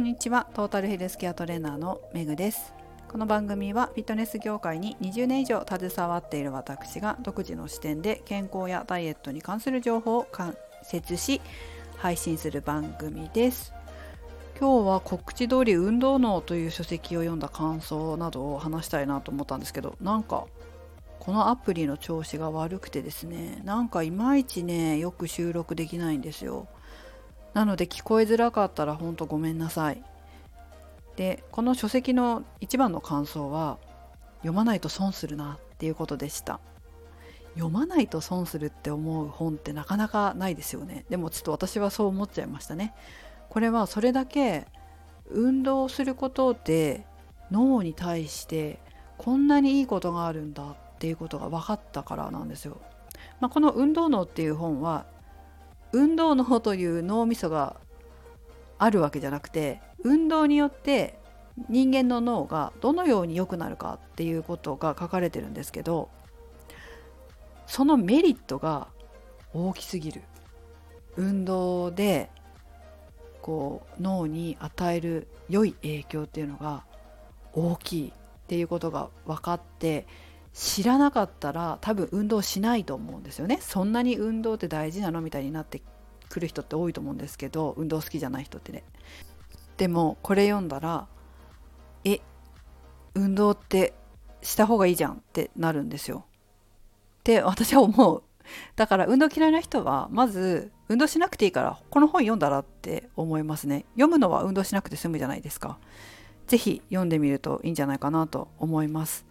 んにちは。トータルヘルスケアトレーナーのめぐです。この番組はフィットネス業界に20年以上携わっている私が独自の視点で健康やダイエットに関する情報を解説し配信する番組です。今日は告知通り運動脳という書籍を読んだ感想などを話したいなと思ったんですけどなんかこのアプリの調子が悪くてですねなんかいまいちねよく収録できないんですよ。なので聞こえづらかったらほんとごめんなさい。でこの書籍の一番の感想は読まないと損するなっていうことでした。読まないと損するって思う本ってなかなかないですよね。でもちょっと私はそう思っちゃいましたね。これはそれだけ運動することで脳に対してこんなにいいことがあるんだっていうことが分かったからなんですよ。まあ、この「運動脳」っていう本は運動脳という脳みそがあるわけじゃなくて運動によって人間の脳がどのように良くなるかっていうことが書かれてるんですけどそのメリットが大きすぎる。運動でこう脳に与える良い影響っていうのが大きいっていうことが分かって知らなかったら多分運動しないと思うんですよね。そんなに運動って大事なのみたいになってくる人って多いと思うんですけど運動好きじゃない人ってね。でもこれ読んだらえ運動ってした方がいいじゃんってなるんですよ。って私は思う。だから運動嫌いな人はまず運動しなくていいからこの本読んだらって思いますね。読むのは運動しなくて済むじゃないですか。是非読んでみるといいんじゃないかなと思います。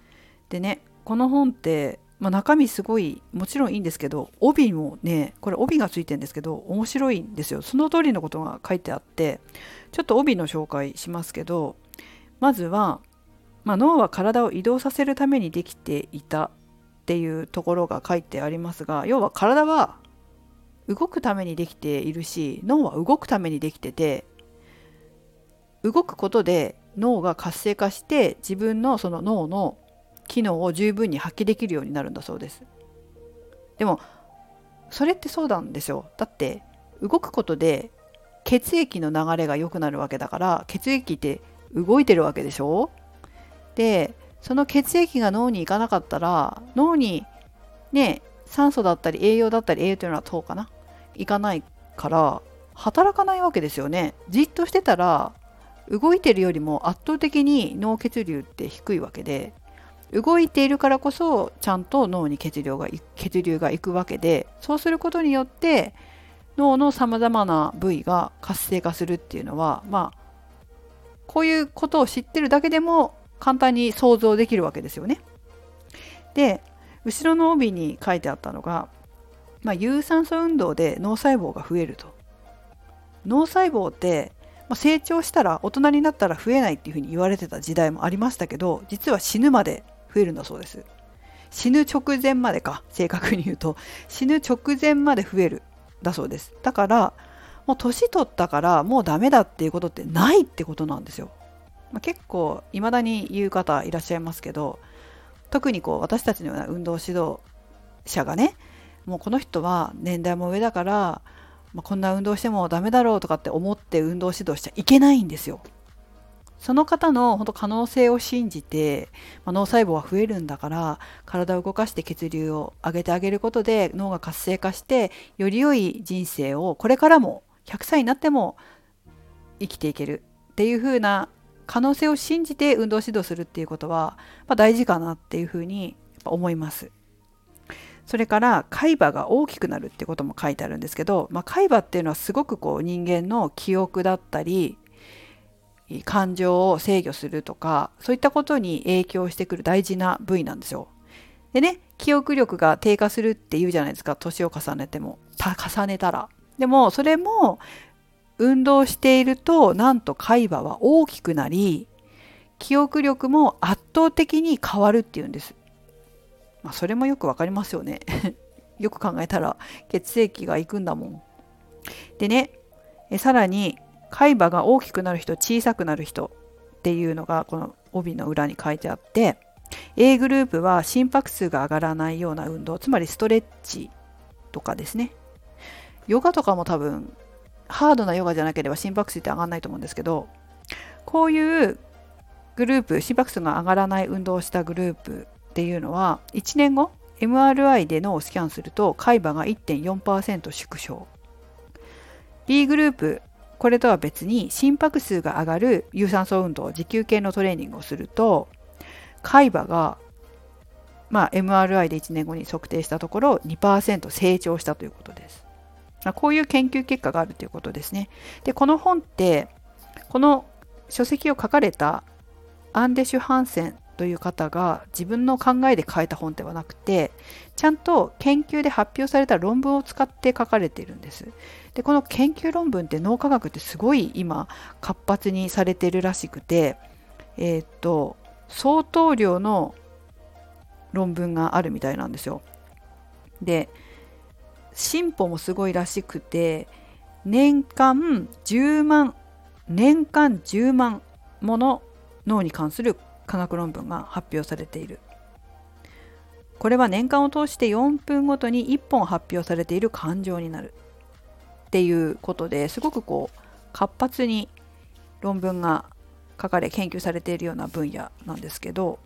でねこの本って、まあ、中身すごいもちろんいいんですけど帯もねこれ帯がついてるんですけど面白いんですよ。その通りのことが書いてあってちょっと帯の紹介しますけどまずは、まあ、脳は体を移動させるためにできていたっていうところが書いてありますが要は体は動くためにできているし脳は動くためにできてて動くことで脳が活性化して自分のその脳の機能を十分に発揮できるようになるんだそうです。でもそれってそうなんですよ。だって動くことで血液の流れが良くなるわけだから血液って動いてるわけでしょ？でその血液が脳に行かなかったら脳にね酸素だったり栄養だったり栄養というのは糖かな？行かないから働かないわけですよね。じっとしてたら動いてるよりも圧倒的に脳血流って低いわけで動いているからこそちゃんと脳に血流が血流がいくわけでそうすることによって脳のさまざまな部位が活性化するっていうのはまあこういうことを知ってるだけでも簡単に想像できるわけですよね。で後ろの帯に書いてあったのが、まあ、有酸素運動で脳細胞が増えると。脳細胞ってまあ、成長したら大人になったら増えないっていうふうに言われてた時代もありましたけど実は死ぬまで増えるんだそうです。死ぬ直前までか正確に言うと。死ぬ直前まで増えるだそうです。だからもう年取ったからもうダメだっていうことってないってことなんですよ、まあ、結構未だに言う方いらっしゃいますけど特にこう私たちのような運動指導者がねもうこの人は年代も上だから、まあ、こんな運動してもダメだろうとかって思って運動指導しちゃいけないんですよ。その方の本当可能性を信じて、まあ、脳細胞は増えるんだから体を動かして血流を上げてあげることで脳が活性化してより良い人生をこれからも100歳になっても生きていけるっていう風な可能性を信じて運動指導するっていうことは、まあ、大事かなっていうふうに思います。それから海馬が大きくなるってことも書いてあるんですけど、まあ、海馬っていうのはすごくこう人間の記憶だったり感情を制御するとかそういったことに影響してくる大事な部位なんですよ。でね記憶力が低下するっていうじゃないですか年を重ねても重ねたら。でもそれも運動しているとなんと海馬は大きくなり記憶力も圧倒的に変わるっていうんです。まあ、それもよくわかりますよね。よく考えたら血液が行くんだもん。でねえさらに海馬が大きくなる人小さくなる人っていうのがこの帯の裏に書いてあって A グループは心拍数が上がらないような運動つまりストレッチとかですね。ヨガとかも多分ハードなヨガじゃなければ心拍数って上がらないと思うんですけどこういうグループ心拍数が上がらない運動をしたグループっていうのは1年後 MRI で脳をスキャンすると海馬が1.4%縮小。B グループこれとは別に心拍数が上がる有酸素運動持久系のトレーニングをすると海馬がまあ、MRI で1年後に測定したところ2%成長したということです。まこういう研究結果があるということですね。でこの本ってこの書籍を書かれたアンデシュ・ハンセンという方が自分の考えで書いた本ではなくてちゃんと研究で発表された論文を使って書かれているんです。でこの研究論文って脳科学ってすごい今活発にされてるらしくてえー、っと相当量の論文があるみたいなんですよ。で進歩もすごいらしくて年間10万年間10万もの脳に関する科学論文が発表されているこれは年間を通して4分ごとに1本発表されている感情になる。っていうことですごくこう活発に論文が書かれ研究されているような分野なんですけど、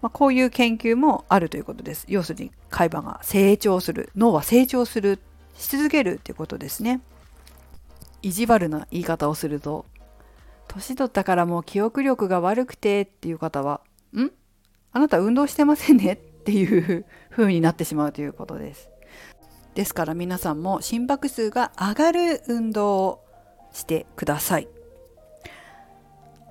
まあ、こういう研究もあるということです。要するに海馬が成長する脳は成長するし続けるということですね。意地悪な言い方をすると年取ったからもう記憶力が悪くてっていう方は「ん？あなた運動してませんね」っていう風になってしまうということです。ですから皆さんも心拍数が上がる運動をしてください。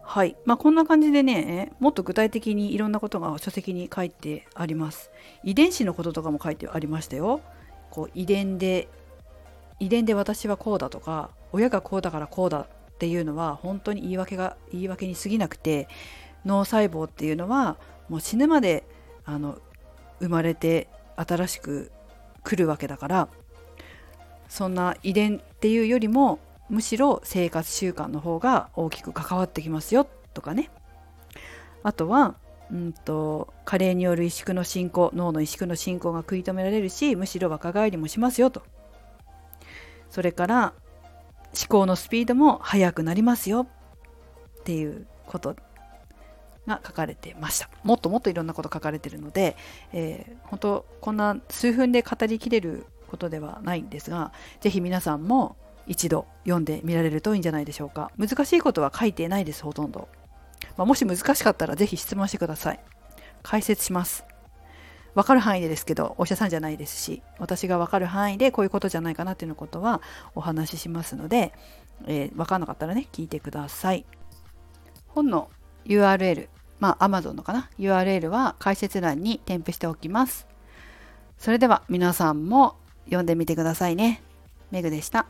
はい。まあこんな感じでね、もっと具体的にいろんなことが書籍に書いてあります。遺伝子のこととかも書いてありましたよ。こう遺伝で、遺伝で私はこうだとか、親がこうだからこうだっていうのは本当に言い訳が言い訳に過ぎなくて脳細胞っていうのはもう死ぬまであの生まれて新しく来るわけだからそんな遺伝っていうよりもむしろ生活習慣の方が大きく関わってきますよとかね。あとはうんと加齢による萎縮の進行脳の萎縮の進行が食い止められるしむしろ若返りもしますよと。それから思考のスピードも速くなりますよっていうこと。が書かれてました。もっともっといろんなこと書かれてるので、えー、本当こんな数分で語りきれることではないんですが是非皆さんも一度読んでみられるといいんじゃないでしょうか。難しいことは書いてないですほとんど、まあ、もし難しかったら是非質問してください。解説します。分かる範囲でですけどお医者さんじゃないですし私が分かる範囲でこういうことじゃないかなっていうことはお話ししますので、えー、分かんなかったらね聞いてください。本の URL まあ Amazon のかな？URL は解説欄に添付しておきます。それでは皆さんも読んでみてくださいね。メグでした。